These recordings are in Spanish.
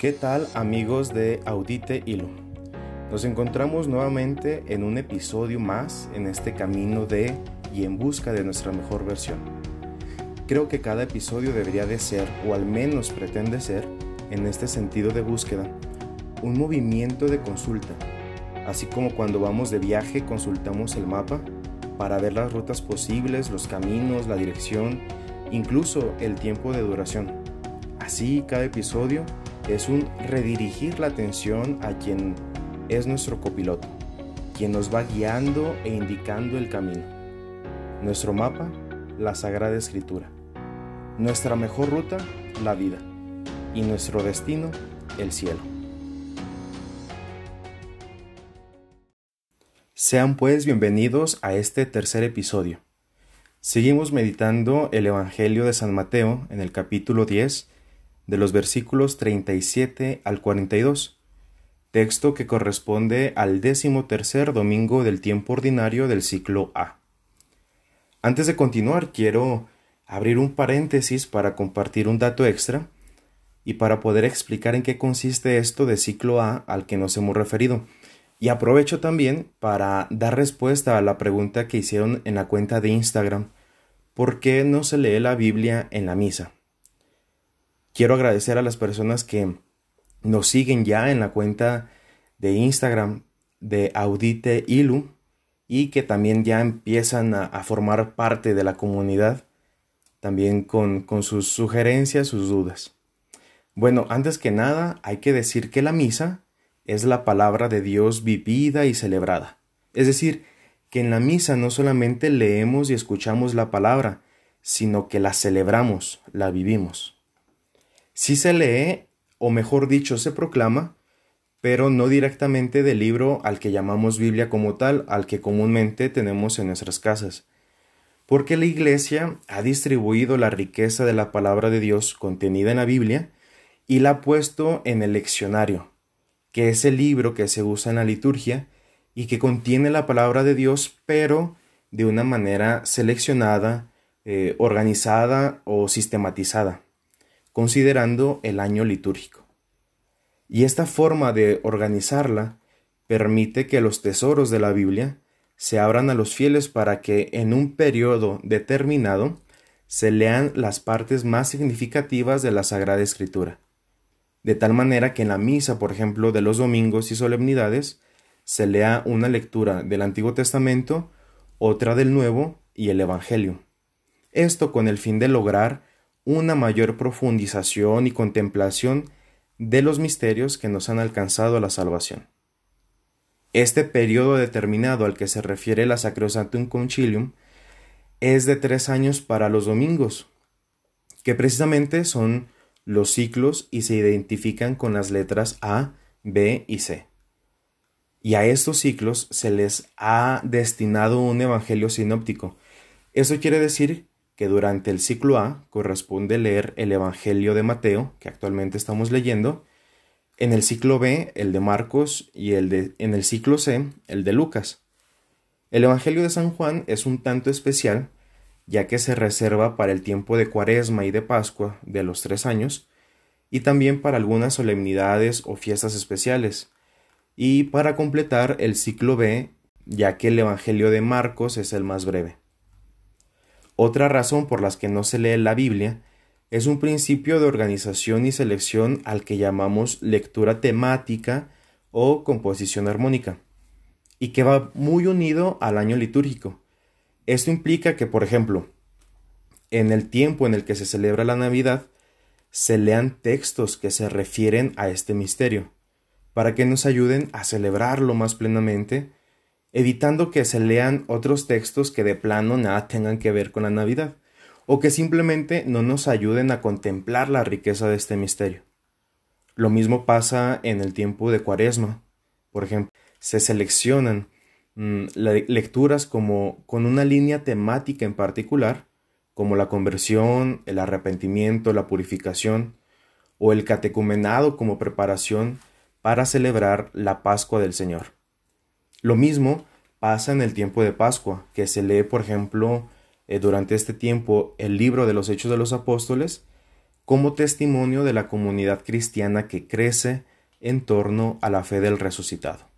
¿Qué tal amigos de Audite Hilo? Nos encontramos nuevamente en un episodio más en este camino de y en busca de nuestra mejor versión. Creo que cada episodio debería de ser, o al menos pretende ser, en este sentido de búsqueda, un movimiento de consulta, así como cuando vamos de viaje consultamos el mapa para ver las rutas posibles, los caminos, la dirección, incluso el tiempo de duración. Así cada episodio es un redirigir la atención a quien es nuestro copiloto, quien nos va guiando e indicando el camino. Nuestro mapa, la Sagrada Escritura. Nuestra mejor ruta, la vida. Y nuestro destino, el cielo. Sean pues bienvenidos a este tercer episodio. Seguimos meditando el Evangelio de San Mateo en el capítulo 10 de los versículos 37 al 42, texto que corresponde al décimo tercer domingo del tiempo ordinario del ciclo A. Antes de continuar, quiero abrir un paréntesis para compartir un dato extra y para poder explicar en qué consiste esto de ciclo A al que nos hemos referido. Y aprovecho también para dar respuesta a la pregunta que hicieron en la cuenta de Instagram, ¿por qué no se lee la Biblia en la misa? Quiero agradecer a las personas que nos siguen ya en la cuenta de Instagram de Audite Ilu y que también ya empiezan a, formar parte de la comunidad, también con, con sus sugerencias, sus dudas. Bueno, antes que nada hay que decir que la misa es la palabra de Dios vivida y celebrada. Es decir, que en la misa no solamente leemos y escuchamos la palabra, sino que la celebramos, la vivimos. Sí se lee, o mejor dicho, se proclama, pero no directamente del libro al que llamamos Biblia como tal, al que comúnmente tenemos en nuestras casas. Porque la Iglesia ha distribuido la riqueza de la palabra de Dios contenida en la Biblia y la ha puesto en el leccionario, que es el libro que se usa en la liturgia y que contiene la palabra de Dios, pero de una manera seleccionada, eh, organizada o sistematizada considerando el año litúrgico. Y esta forma de organizarla permite que los tesoros de la Biblia se abran a los fieles para que en un periodo determinado se lean las partes más significativas de la Sagrada Escritura. De tal manera que en la misa, por ejemplo, de los domingos y solemnidades, se lea una lectura del Antiguo Testamento, otra del Nuevo y el Evangelio. Esto con el fin de lograr una mayor profundización y contemplación de los misterios que nos han alcanzado la salvación. Este periodo determinado al que se refiere la Sacrosanctum Concilium es de tres años para los domingos, que precisamente son los ciclos y se identifican con las letras A, B y C. Y a estos ciclos se les ha destinado un evangelio sinóptico. Eso quiere decir que durante el ciclo A corresponde leer el Evangelio de Mateo, que actualmente estamos leyendo, en el ciclo B el de Marcos y el de, en el ciclo C el de Lucas. El Evangelio de San Juan es un tanto especial, ya que se reserva para el tiempo de Cuaresma y de Pascua de los tres años, y también para algunas solemnidades o fiestas especiales, y para completar el ciclo B, ya que el Evangelio de Marcos es el más breve. Otra razón por las que no se lee la Biblia es un principio de organización y selección al que llamamos lectura temática o composición armónica, y que va muy unido al año litúrgico. Esto implica que, por ejemplo, en el tiempo en el que se celebra la Navidad, se lean textos que se refieren a este misterio, para que nos ayuden a celebrarlo más plenamente evitando que se lean otros textos que de plano nada tengan que ver con la Navidad, o que simplemente no nos ayuden a contemplar la riqueza de este misterio. Lo mismo pasa en el tiempo de Cuaresma. Por ejemplo, se seleccionan mm, lecturas como con una línea temática en particular, como la conversión, el arrepentimiento, la purificación, o el catecumenado como preparación para celebrar la Pascua del Señor. Lo mismo pasa en el tiempo de Pascua, que se lee, por ejemplo, eh, durante este tiempo el libro de los Hechos de los Apóstoles, como testimonio de la comunidad cristiana que crece en torno a la fe del resucitado.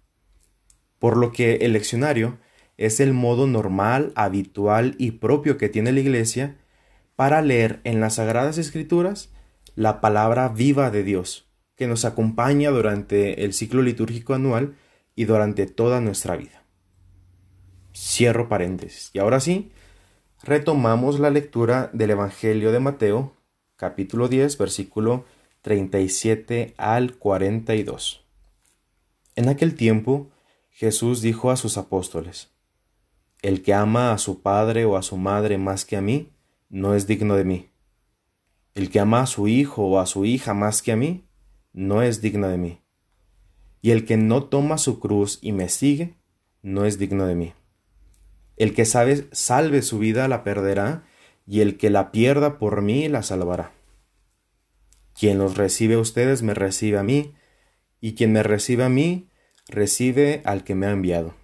Por lo que el leccionario es el modo normal, habitual y propio que tiene la Iglesia para leer en las Sagradas Escrituras la palabra viva de Dios, que nos acompaña durante el ciclo litúrgico anual y durante toda nuestra vida. Cierro paréntesis. Y ahora sí, retomamos la lectura del Evangelio de Mateo, capítulo 10, versículo 37 al 42. En aquel tiempo, Jesús dijo a sus apóstoles, El que ama a su padre o a su madre más que a mí, no es digno de mí. El que ama a su hijo o a su hija más que a mí, no es digno de mí. Y el que no toma su cruz y me sigue, no es digno de mí. El que sabe, salve su vida la perderá, y el que la pierda por mí la salvará. Quien los recibe a ustedes me recibe a mí, y quien me recibe a mí, recibe al que me ha enviado.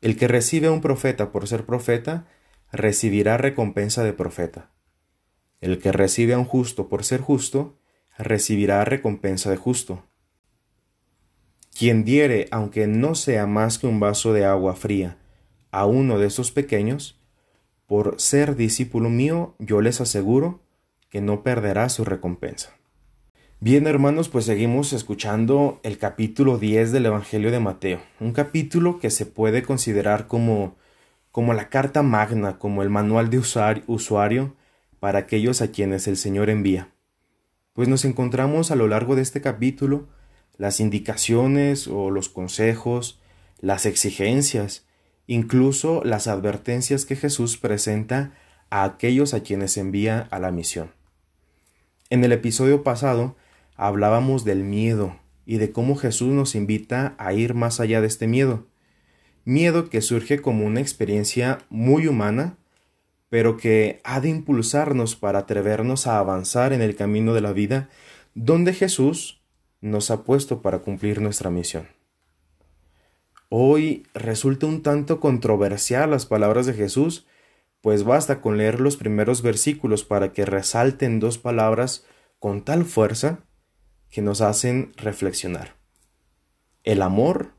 El que recibe a un profeta por ser profeta, recibirá recompensa de profeta. El que recibe a un justo por ser justo, recibirá recompensa de justo. Quien diere, aunque no sea más que un vaso de agua fría, a uno de esos pequeños, por ser discípulo mío, yo les aseguro que no perderá su recompensa. Bien hermanos, pues seguimos escuchando el capítulo 10 del Evangelio de Mateo, un capítulo que se puede considerar como como la carta magna, como el manual de usuario para aquellos a quienes el Señor envía. Pues nos encontramos a lo largo de este capítulo las indicaciones o los consejos, las exigencias, incluso las advertencias que Jesús presenta a aquellos a quienes envía a la misión. En el episodio pasado hablábamos del miedo y de cómo Jesús nos invita a ir más allá de este miedo, miedo que surge como una experiencia muy humana, pero que ha de impulsarnos para atrevernos a avanzar en el camino de la vida donde Jesús nos ha puesto para cumplir nuestra misión. Hoy resulta un tanto controversial las palabras de Jesús, pues basta con leer los primeros versículos para que resalten dos palabras con tal fuerza que nos hacen reflexionar. El amor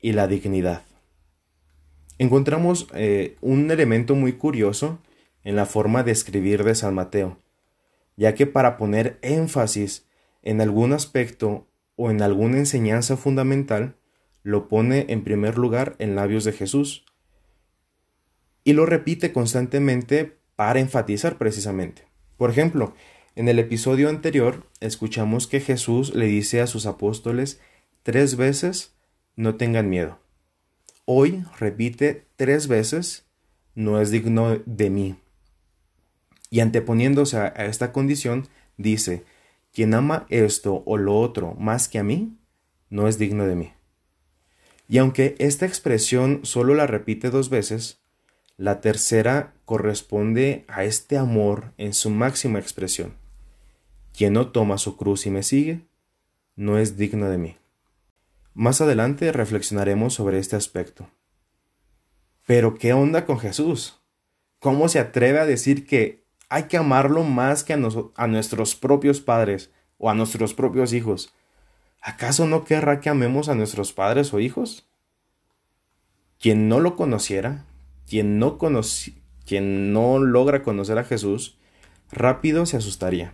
y la dignidad encontramos eh, un elemento muy curioso en la forma de escribir de San Mateo, ya que para poner énfasis en algún aspecto o en alguna enseñanza fundamental, lo pone en primer lugar en labios de Jesús y lo repite constantemente para enfatizar precisamente. Por ejemplo, en el episodio anterior escuchamos que Jesús le dice a sus apóstoles tres veces no tengan miedo. Hoy repite tres veces, no es digno de mí. Y anteponiéndose a esta condición, dice, quien ama esto o lo otro más que a mí, no es digno de mí. Y aunque esta expresión solo la repite dos veces, la tercera corresponde a este amor en su máxima expresión. Quien no toma su cruz y me sigue, no es digno de mí. Más adelante reflexionaremos sobre este aspecto. Pero ¿qué onda con Jesús? ¿Cómo se atreve a decir que hay que amarlo más que a, nuestros propios padres o a nuestros propios hijos? ¿Acaso no querrá que amemos a nuestros padres o hijos? Quien no lo conociera, quien no, logra conocer a Jesús, rápido se asustaría,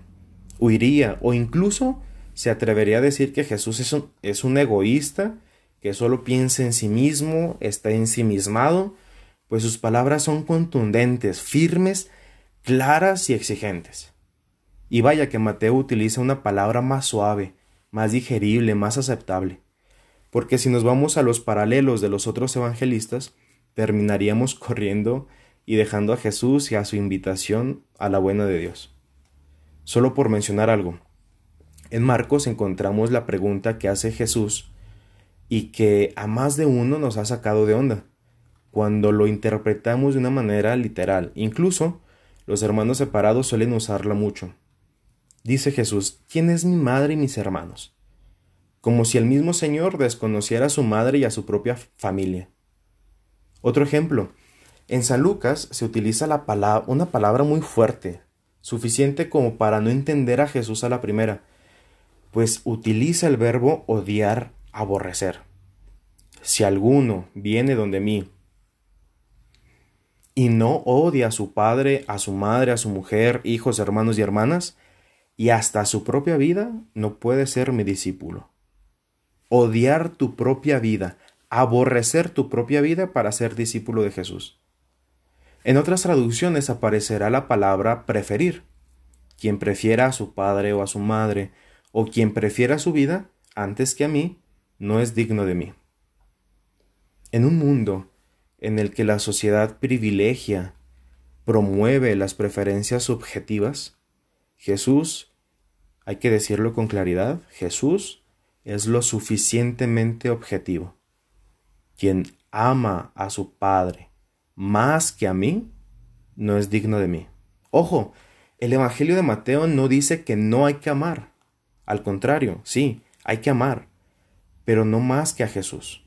huiría o incluso se atrevería a decir que Jesús es un, es un egoísta, que solo piensa en sí mismo, está ensimismado, pues sus palabras son contundentes, firmes, claras y exigentes. Y vaya que Mateo utiliza una palabra más suave, más digerible, más aceptable, porque si nos vamos a los paralelos de los otros evangelistas, terminaríamos corriendo y dejando a Jesús y a su invitación a la buena de Dios. Solo por mencionar algo, en Marcos encontramos la pregunta que hace Jesús y que a más de uno nos ha sacado de onda, cuando lo interpretamos de una manera literal. Incluso los hermanos separados suelen usarla mucho. Dice Jesús, ¿quién es mi madre y mis hermanos? Como si el mismo Señor desconociera a su madre y a su propia familia. Otro ejemplo, en San Lucas se utiliza una palabra muy fuerte, suficiente como para no entender a Jesús a la primera, pues utiliza el verbo odiar, aborrecer. Si alguno viene donde mí y no odia a su padre, a su madre, a su mujer, hijos, hermanos y hermanas, y hasta su propia vida, no puede ser mi discípulo. Odiar tu propia vida, aborrecer tu propia vida para ser discípulo de Jesús. En otras traducciones aparecerá la palabra preferir. Quien prefiera a su padre o a su madre, o quien prefiera su vida antes que a mí, no es digno de mí. En un mundo en el que la sociedad privilegia, promueve las preferencias subjetivas, Jesús, hay que decirlo con claridad, Jesús es lo suficientemente objetivo. Quien ama a su Padre más que a mí, no es digno de mí. Ojo, el Evangelio de Mateo no dice que no hay que amar. Al contrario, sí, hay que amar, pero no más que a Jesús.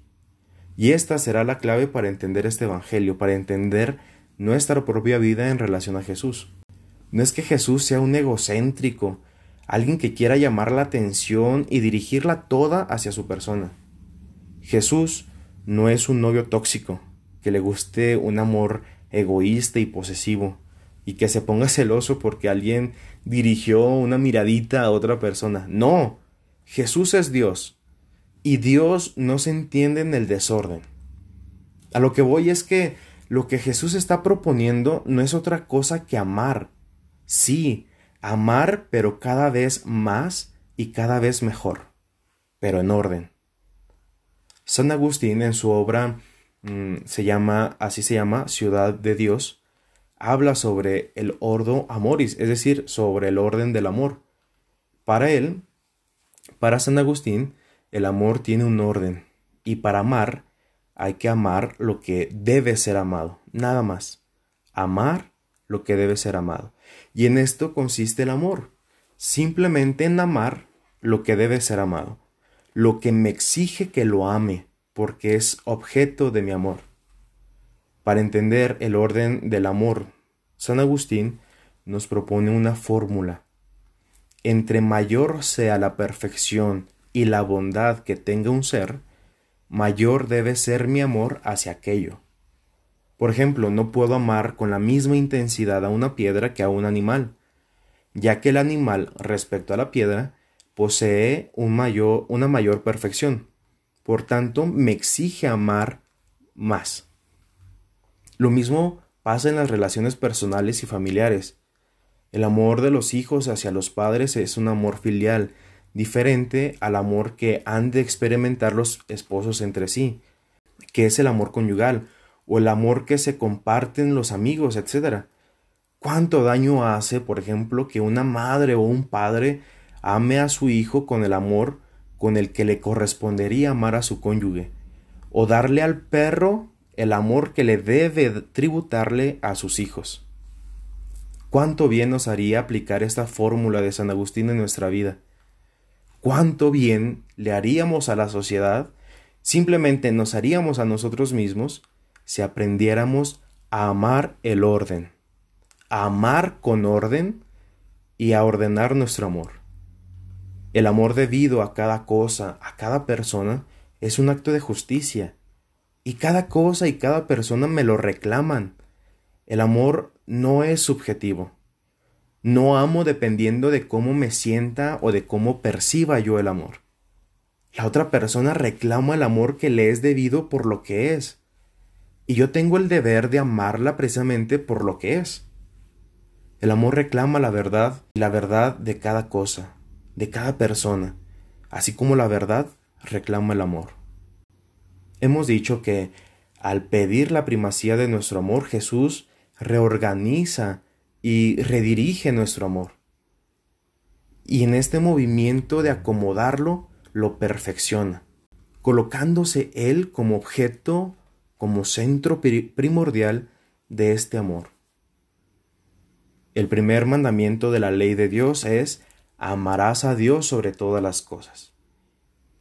Y esta será la clave para entender este Evangelio, para entender nuestra propia vida en relación a Jesús. No es que Jesús sea un egocéntrico, alguien que quiera llamar la atención y dirigirla toda hacia su persona. Jesús no es un novio tóxico, que le guste un amor egoísta y posesivo, y que se ponga celoso porque alguien dirigió una miradita a otra persona. No, Jesús es Dios, y Dios no se entiende en el desorden. A lo que voy es que lo que Jesús está proponiendo no es otra cosa que amar. Sí, amar, pero cada vez más y cada vez mejor, pero en orden. San Agustín en su obra mm, se llama, así se llama, Ciudad de Dios, habla sobre el ordo amoris, es decir, sobre el orden del amor. Para él, para San Agustín, el amor tiene un orden y para amar hay que amar lo que debe ser amado, nada más. Amar lo que debe ser amado. Y en esto consiste el amor, simplemente en amar lo que debe ser amado, lo que me exige que lo ame, porque es objeto de mi amor. Para entender el orden del amor, San Agustín nos propone una fórmula. Entre mayor sea la perfección y la bondad que tenga un ser, mayor debe ser mi amor hacia aquello. Por ejemplo, no puedo amar con la misma intensidad a una piedra que a un animal, ya que el animal respecto a la piedra posee una mayor perfección. Por tanto, me exige amar más. Lo mismo pasa en las relaciones personales y familiares. El amor de los hijos hacia los padres es un amor filial, diferente al amor que han de experimentar los esposos entre sí, que es el amor conyugal, o el amor que se comparten los amigos, etc. ¿Cuánto daño hace, por ejemplo, que una madre o un padre ame a su hijo con el amor con el que le correspondería amar a su cónyuge, o darle al perro el amor que le debe tributarle a sus hijos? ¿Cuánto bien nos haría aplicar esta fórmula de San Agustín en nuestra vida? Cuánto bien le haríamos a la sociedad, simplemente nos haríamos a nosotros mismos si aprendiéramos a amar el orden, a amar con orden y a ordenar nuestro amor. El amor debido a cada cosa, a cada persona, es un acto de justicia, y cada cosa y cada persona me lo reclaman. El amor no es subjetivo. No amo dependiendo de cómo me sienta o de cómo perciba yo el amor. La otra persona reclama el amor que le es debido por lo que es. Y yo tengo el deber de amarla precisamente por lo que es. El amor reclama la verdad y la verdad de cada cosa, de cada persona, así como la verdad reclama el amor. Hemos dicho que al pedir la primacía de nuestro amor, Jesús reorganiza y redirige nuestro amor. Y en este movimiento de acomodarlo, lo perfecciona, colocándose Él como objeto, como centro primordial de este amor. El primer mandamiento de la ley de Dios es amarás a Dios sobre todas las cosas.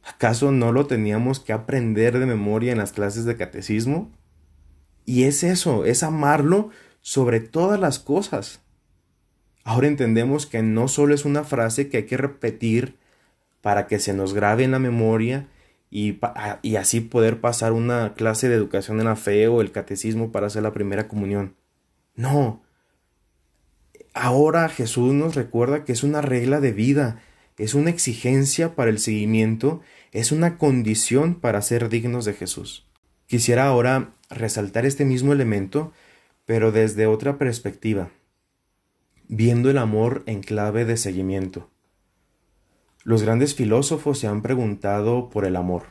¿Acaso no lo teníamos que aprender de memoria en las clases de catecismo? Y es eso, es amarlo sobre todas las cosas. Ahora entendemos que no solo es una frase que hay que repetir para que se nos grabe en la memoria y, y, así poder pasar una clase de educación en la fe o el catecismo para hacer la primera comunión. No. Ahora Jesús nos recuerda que es una regla de vida, es una exigencia para el seguimiento, es una condición para ser dignos de Jesús. Quisiera ahora resaltar este mismo elemento, pero desde otra perspectiva, viendo el amor en clave de seguimiento. Los grandes filósofos se han preguntado por el amor.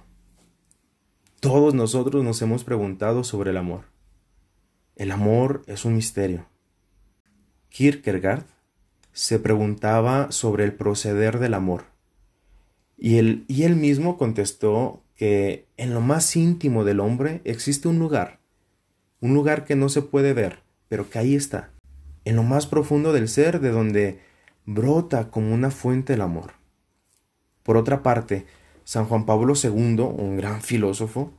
Todos nosotros nos hemos preguntado sobre el amor. El amor es un misterio. Kierkegaard se preguntaba sobre el proceder del amor. Y él, y él mismo contestó que en lo más íntimo del hombre existe un lugar, un lugar que no se puede ver, pero que ahí está, en lo más profundo del ser, de donde brota como una fuente el amor. Por otra parte, San Juan Pablo II, un gran filósofo,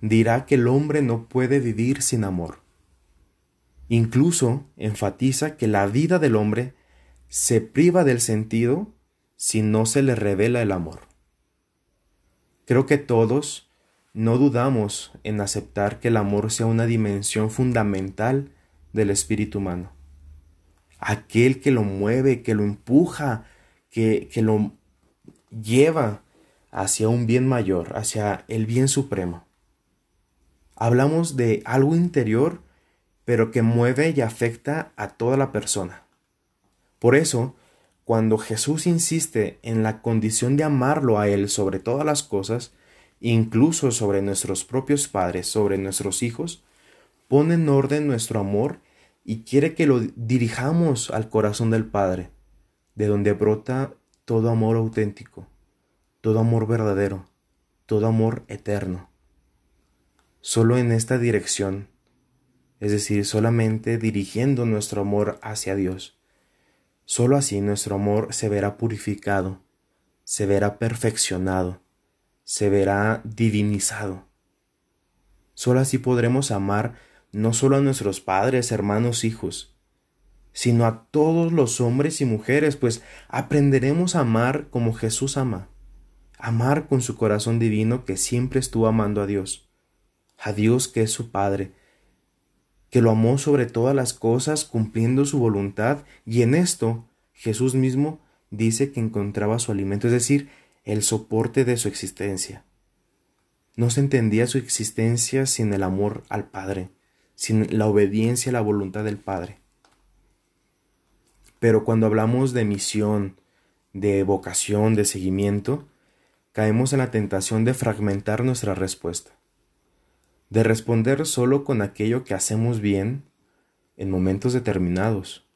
dirá que el hombre no puede vivir sin amor. Incluso enfatiza que la vida del hombre se priva del sentido si no se le revela el amor. Creo que todos no dudamos en aceptar que el amor sea una dimensión fundamental del espíritu humano. Aquel que lo mueve, que lo empuja, que, que lo lleva hacia un bien mayor, hacia el bien supremo. Hablamos de algo interior, pero que mueve y afecta a toda la persona. Por eso, cuando Jesús insiste en la condición de amarlo a Él sobre todas las cosas, incluso sobre nuestros propios padres, sobre nuestros hijos, pone en orden nuestro amor y quiere que lo dirijamos al corazón del Padre, de donde brota todo amor auténtico, todo amor verdadero, todo amor eterno. Solo en esta dirección, es decir, solamente dirigiendo nuestro amor hacia Dios, Solo así nuestro amor se verá purificado, se verá perfeccionado, se verá divinizado. Solo así podremos amar no solo a nuestros padres, hermanos, hijos, sino a todos los hombres y mujeres, pues aprenderemos a amar como Jesús ama, amar con su corazón divino que siempre estuvo amando a Dios, a Dios que es su Padre, que lo amó sobre todas las cosas cumpliendo su voluntad y en esto Jesús mismo dice que encontraba su alimento, es decir, el soporte de su existencia. No se entendía su existencia sin el amor al Padre, sin la obediencia a la voluntad del Padre. Pero cuando hablamos de misión, de vocación, de seguimiento, caemos en la tentación de fragmentar nuestra respuesta de responder solo con aquello que hacemos bien en momentos determinados,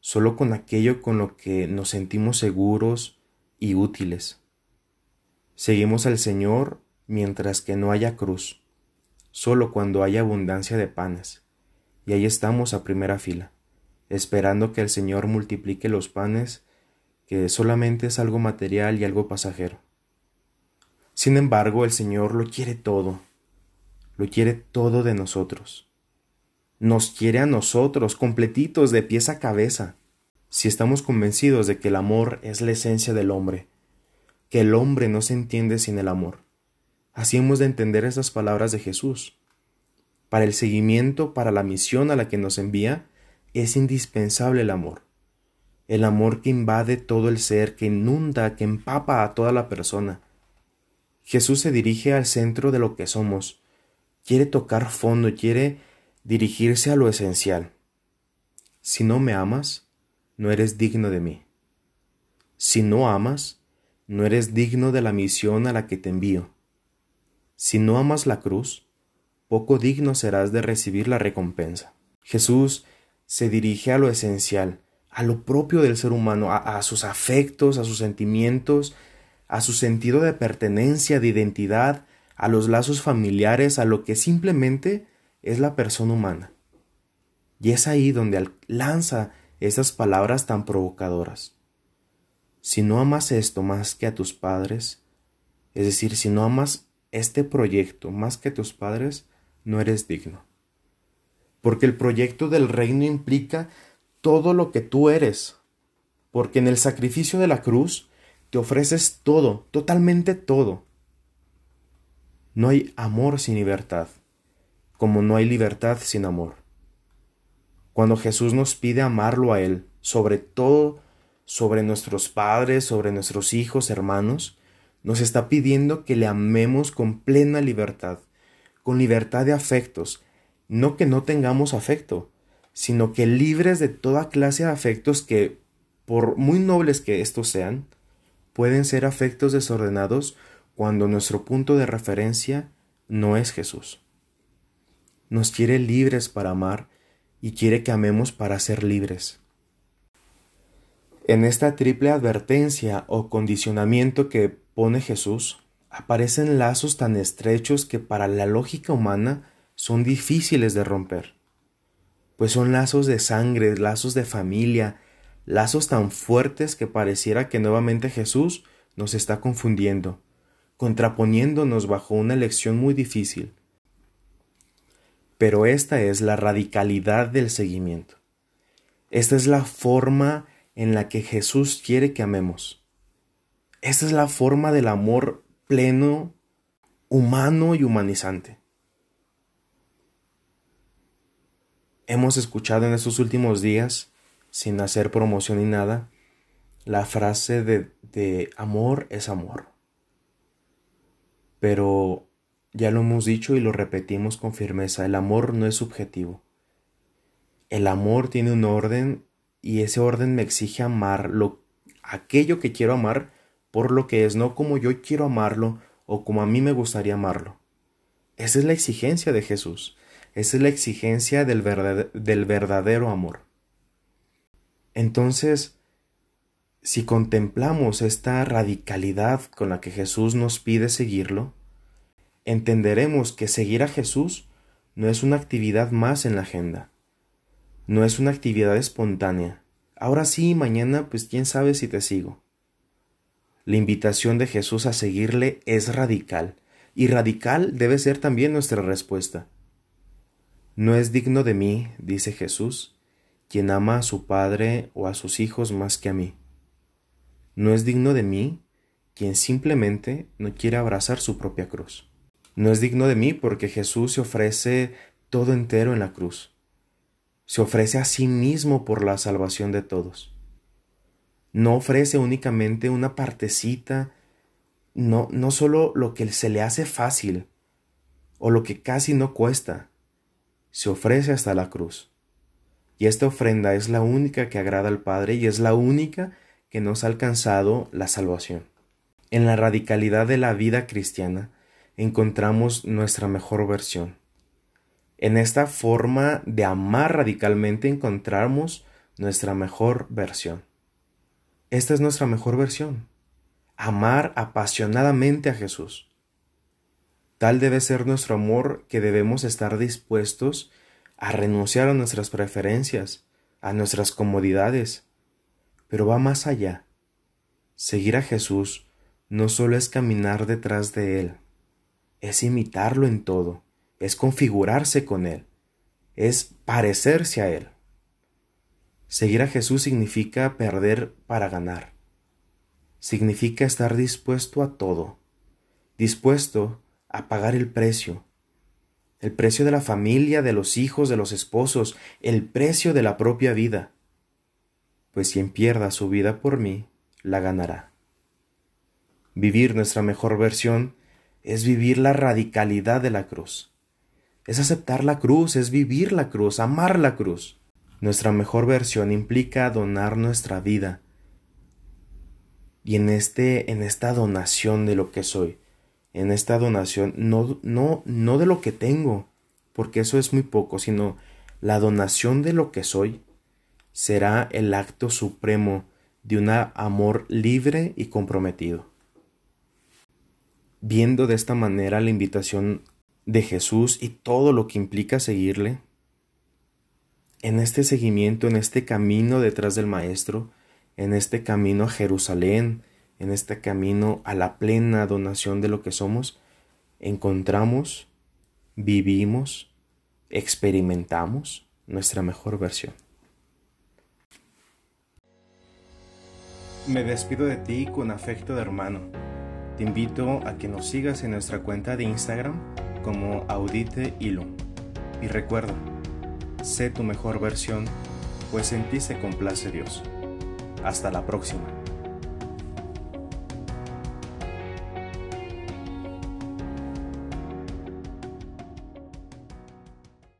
solo con aquello con lo que nos sentimos seguros y útiles. Seguimos al Señor mientras que no haya cruz, solo cuando haya abundancia de panes, y ahí estamos a primera fila, esperando que el Señor multiplique los panes, que solamente es algo material y algo pasajero. Sin embargo, el Señor lo quiere todo, lo quiere todo de nosotros. Nos quiere a nosotros, completitos de pies a cabeza. Si estamos convencidos de que el amor es la esencia del hombre, que el hombre no se entiende sin el amor, así hemos de entender esas palabras de Jesús. Para el seguimiento, para la misión a la que nos envía, es indispensable el amor. El amor que invade todo el ser, que inunda, que empapa a toda la persona. Jesús se dirige al centro de lo que somos, quiere tocar fondo, quiere dirigirse a lo esencial. Si no me amas, no eres digno de mí. Si no amas, no eres digno de la misión a la que te envío. Si no amas la cruz, poco digno serás de recibir la recompensa. Jesús se dirige a lo esencial, a lo propio del ser humano, a, sus afectos, a sus sentimientos, a su sentido de pertenencia, de identidad, a los lazos familiares, a lo que simplemente es la persona humana. Y es ahí donde lanza esas palabras tan provocadoras. Si no amas esto más que a tus padres, es decir, si no amas este proyecto más que a tus padres, no eres digno. Porque el proyecto del reino implica todo lo que tú eres, porque en el sacrificio de la cruz te ofreces todo, totalmente todo. No hay amor sin libertad, como no hay libertad sin amor. Cuando Jesús nos pide amarlo a Él, sobre todo sobre nuestros padres, sobre nuestros hijos, hermanos, nos está pidiendo que le amemos con plena libertad, con libertad de afectos, no que no tengamos afecto, sino que libres de toda clase de afectos que, por muy nobles que estos sean, pueden ser afectos desordenados cuando nuestro punto de referencia no es Jesús. Nos quiere libres para amar y quiere que amemos para ser libres. En esta triple advertencia o condicionamiento que pone Jesús, aparecen lazos tan estrechos que para la lógica humana son difíciles de romper, pues son lazos de sangre, lazos de familia, lazos tan fuertes que pareciera que nuevamente Jesús nos está confundiendo, contraponiéndonos bajo una elección muy difícil. Pero esta es la radicalidad del seguimiento. Esta es la forma en la que Jesús quiere que amemos. Esta es la forma del amor pleno, humano y humanizante. Hemos escuchado en estos últimos días, sin hacer promoción ni nada, la frase de, de amor es amor. Pero ya lo hemos dicho y lo repetimos con firmeza, el amor no es subjetivo. El amor tiene un orden y ese orden me exige amar lo, aquello que quiero amar por lo que es, no como yo quiero amarlo o como a mí me gustaría amarlo. Esa es la exigencia de Jesús, esa es la exigencia del, del verdadero amor. Entonces, si contemplamos esta radicalidad con la que Jesús nos pide seguirlo, entenderemos que seguir a Jesús no es una actividad más en la agenda, no es una actividad espontánea. Ahora sí, mañana, pues quién sabe si te sigo. La invitación de Jesús a seguirle es radical, y radical debe ser también nuestra respuesta. No es digno de mí, dice Jesús, quien ama a su padre o a sus hijos más que a mí. No es digno de mí quien simplemente no quiere abrazar su propia cruz. No es digno de mí porque Jesús se ofrece todo entero en la cruz. Se ofrece a sí mismo por la salvación de todos. No ofrece únicamente una partecita, no, no solo lo que se le hace fácil o lo que casi no cuesta, se ofrece hasta la cruz. Y esta ofrenda es la única que agrada al Padre y es la única que nos ha alcanzado la salvación. En la radicalidad de la vida cristiana, encontramos nuestra mejor versión. En esta forma de amar radicalmente encontramos nuestra mejor versión. Esta es nuestra mejor versión. Amar apasionadamente a Jesús. Tal debe ser nuestro amor que debemos estar dispuestos a renunciar a nuestras preferencias, a nuestras comodidades. Pero va más allá. Seguir a Jesús no solo es caminar detrás de Él, es imitarlo en todo, es configurarse con Él, es parecerse a Él. Seguir a Jesús significa perder para ganar. Significa estar dispuesto a todo, dispuesto a pagar el precio, el precio de la familia, de los hijos, de los esposos, el precio de la propia vida. Pues quien pierda su vida por mí, la ganará. Vivir nuestra mejor versión es vivir la radicalidad de la cruz. Es aceptar la cruz, es vivir la cruz, amar la cruz. Nuestra mejor versión implica donar nuestra vida. Y en este en esta donación de lo que soy, en esta donación no no no de lo que tengo, porque eso es muy poco, sino la donación de lo que soy será el acto supremo de un amor libre y comprometido viendo de esta manera la invitación de Jesús y todo lo que implica seguirle, en este seguimiento, en este camino detrás del Maestro, en este camino a Jerusalén, en este camino a la plena donación de lo que somos, encontramos, vivimos, experimentamos nuestra mejor versión. Me despido de ti con afecto de hermano. Te invito a que nos sigas en nuestra cuenta de Instagram como Audite Hilo. Y recuerda, sé tu mejor versión, pues en ti se complace Dios. Hasta la próxima.